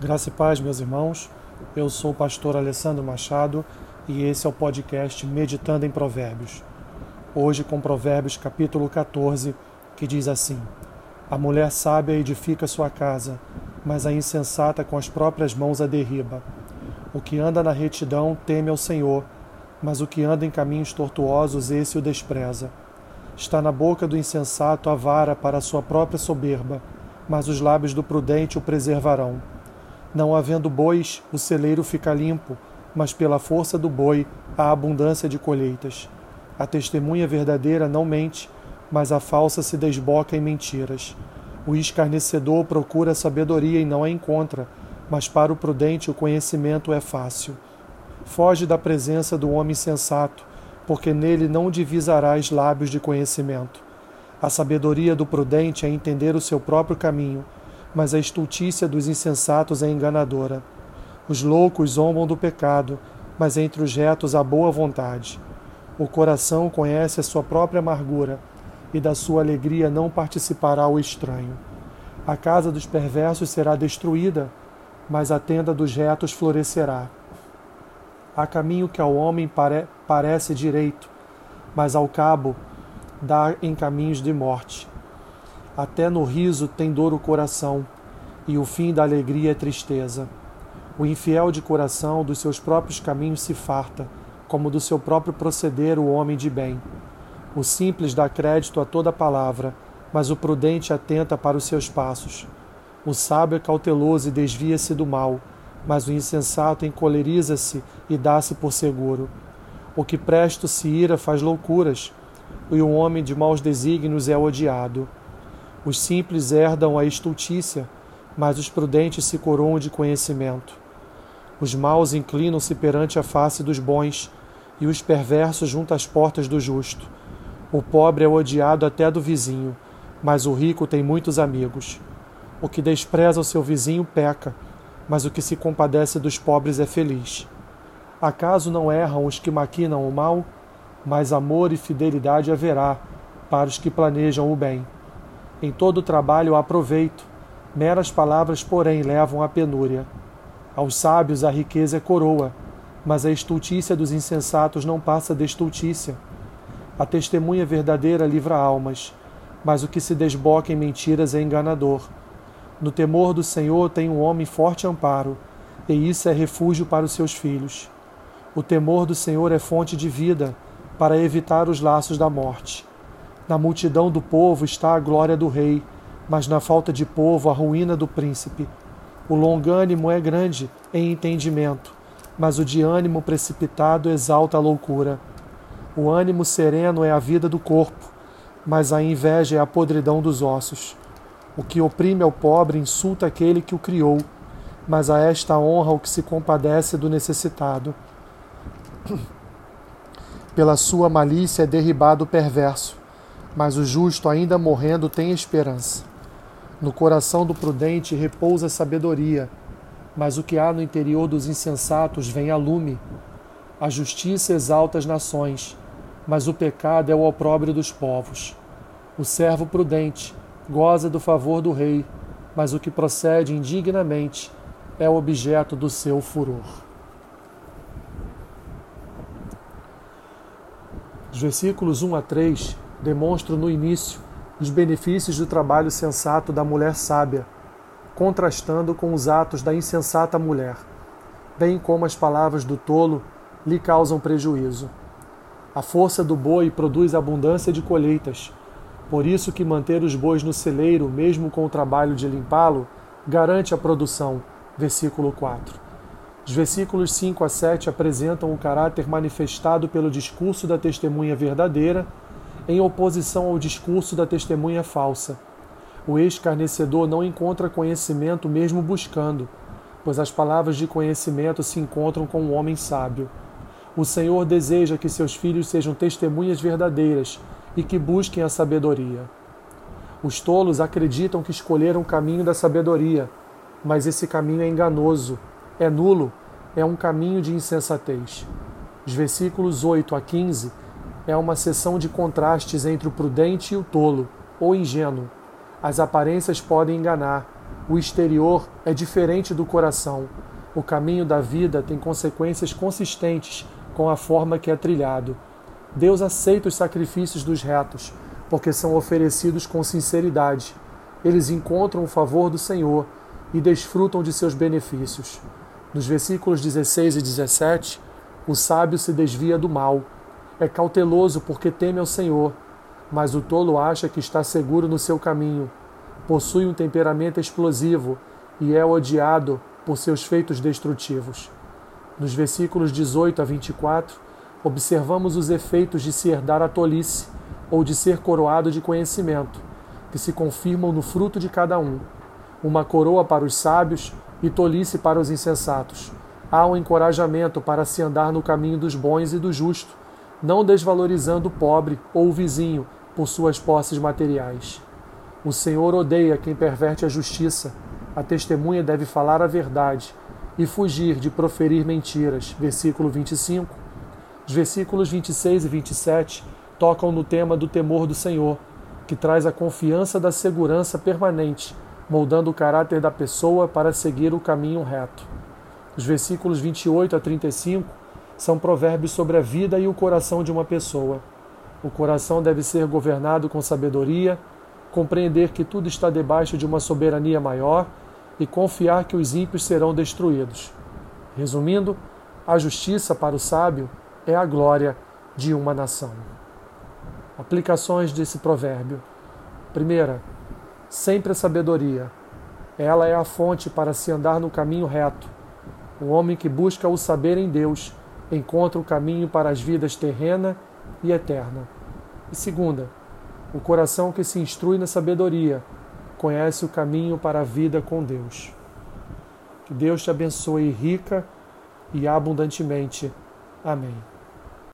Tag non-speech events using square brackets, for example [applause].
Graça e paz, meus irmãos. Eu sou o pastor Alessandro Machado e esse é o podcast Meditando em Provérbios. Hoje com Provérbios capítulo 14, que diz assim: A mulher sábia edifica sua casa, mas a insensata com as próprias mãos a derriba. O que anda na retidão teme ao Senhor, mas o que anda em caminhos tortuosos, esse o despreza. Está na boca do insensato a vara para a sua própria soberba, mas os lábios do prudente o preservarão. Não havendo bois, o celeiro fica limpo, mas pela força do boi há abundância de colheitas. A testemunha verdadeira não mente, mas a falsa se desboca em mentiras. O escarnecedor procura sabedoria e não a encontra, mas para o prudente o conhecimento é fácil. Foge da presença do homem sensato, porque nele não divisarás lábios de conhecimento. A sabedoria do prudente é entender o seu próprio caminho mas a estultícia dos insensatos é enganadora. Os loucos zombam do pecado, mas entre os retos há boa vontade. O coração conhece a sua própria amargura, e da sua alegria não participará o estranho. A casa dos perversos será destruída, mas a tenda dos retos florescerá. Há caminho que ao homem pare parece direito, mas ao cabo dá em caminhos de morte. Até no riso tem dor o coração, e o fim da alegria é tristeza. O infiel de coração dos seus próprios caminhos se farta, como do seu próprio proceder o homem de bem. O simples dá crédito a toda palavra, mas o prudente atenta para os seus passos. O sábio é cauteloso e desvia-se do mal, mas o insensato encoleriza-se e dá-se por seguro. O que presto se ira faz loucuras, e o homem de maus desígnios é odiado. Os simples herdam a estultícia, mas os prudentes se coroam de conhecimento. Os maus inclinam-se perante a face dos bons, e os perversos junto às portas do justo. O pobre é odiado até do vizinho, mas o rico tem muitos amigos. O que despreza o seu vizinho peca, mas o que se compadece dos pobres é feliz. Acaso não erram os que maquinam o mal? Mas amor e fidelidade haverá para os que planejam o bem. Em todo trabalho há proveito, meras palavras, porém, levam à penúria. Aos sábios a riqueza é coroa, mas a estultícia dos insensatos não passa de estultícia. A testemunha verdadeira livra almas, mas o que se desboca em mentiras é enganador. No temor do Senhor tem um homem forte amparo, e isso é refúgio para os seus filhos. O temor do Senhor é fonte de vida, para evitar os laços da morte. Na multidão do povo está a glória do rei, mas na falta de povo a ruína do príncipe. O longânimo é grande em entendimento, mas o de ânimo precipitado exalta a loucura. O ânimo sereno é a vida do corpo, mas a inveja é a podridão dos ossos. O que oprime ao pobre insulta aquele que o criou, mas a esta honra o que se compadece do necessitado. [clears throat] Pela sua malícia é derribado o perverso, mas o justo, ainda morrendo, tem esperança. No coração do prudente repousa a sabedoria, mas o que há no interior dos insensatos vem a lume. A justiça exalta as nações, mas o pecado é o opróbrio dos povos. O servo prudente goza do favor do rei, mas o que procede indignamente é o objeto do seu furor. Os versículos 1 a 3 demonstro no início os benefícios do trabalho sensato da mulher sábia, contrastando com os atos da insensata mulher, bem como as palavras do tolo lhe causam prejuízo. A força do boi produz abundância de colheitas, por isso que manter os bois no celeiro, mesmo com o trabalho de limpá-lo, garante a produção. Versículo 4. Os versículos 5 a 7 apresentam o caráter manifestado pelo discurso da testemunha verdadeira em oposição ao discurso da testemunha falsa. O escarnecedor não encontra conhecimento mesmo buscando, pois as palavras de conhecimento se encontram com o homem sábio. O Senhor deseja que seus filhos sejam testemunhas verdadeiras e que busquem a sabedoria. Os tolos acreditam que escolheram o caminho da sabedoria, mas esse caminho é enganoso, é nulo, é um caminho de insensatez. Os versículos 8 a 15 é uma seção de contrastes entre o prudente e o tolo, ou ingênuo. As aparências podem enganar, O exterior é diferente do coração. O caminho da vida tem consequências consistentes com a forma que é trilhado. Deus aceita os sacrifícios dos retos, porque são oferecidos com sinceridade. Eles encontram o favor do Senhor e desfrutam de seus benefícios. Nos versículos 16 e 17, o sábio se desvia do mal. É cauteloso porque teme ao Senhor, mas o tolo acha que está seguro no seu caminho possui um temperamento explosivo e é odiado por seus feitos destrutivos. Nos versículos 18 a 24, observamos os efeitos de se herdar a tolice ou de ser coroado de conhecimento, que se confirmam no fruto de cada um. Uma coroa para os sábios e tolice para os insensatos. Há um encorajamento para se andar no caminho dos bons e do justo, não desvalorizando o pobre ou o vizinho por suas posses materiais. O Senhor odeia quem perverte a justiça. A testemunha deve falar a verdade e fugir de proferir mentiras. Versículo 25. Os versículos 26 e 27 tocam no tema do temor do Senhor, que traz a confiança da segurança permanente, moldando o caráter da pessoa para seguir o caminho reto. Os versículos 28 a 35 são provérbios sobre a vida e o coração de uma pessoa. O coração deve ser governado com sabedoria compreender que tudo está debaixo de uma soberania maior e confiar que os ímpios serão destruídos. Resumindo, a justiça para o sábio é a glória de uma nação. Aplicações desse provérbio. Primeira, sempre a sabedoria. Ela é a fonte para se andar no caminho reto. O homem que busca o saber em Deus encontra o caminho para as vidas terrena e eterna. E segunda, o coração que se instrui na sabedoria conhece o caminho para a vida com Deus. Que Deus te abençoe rica e abundantemente. Amém.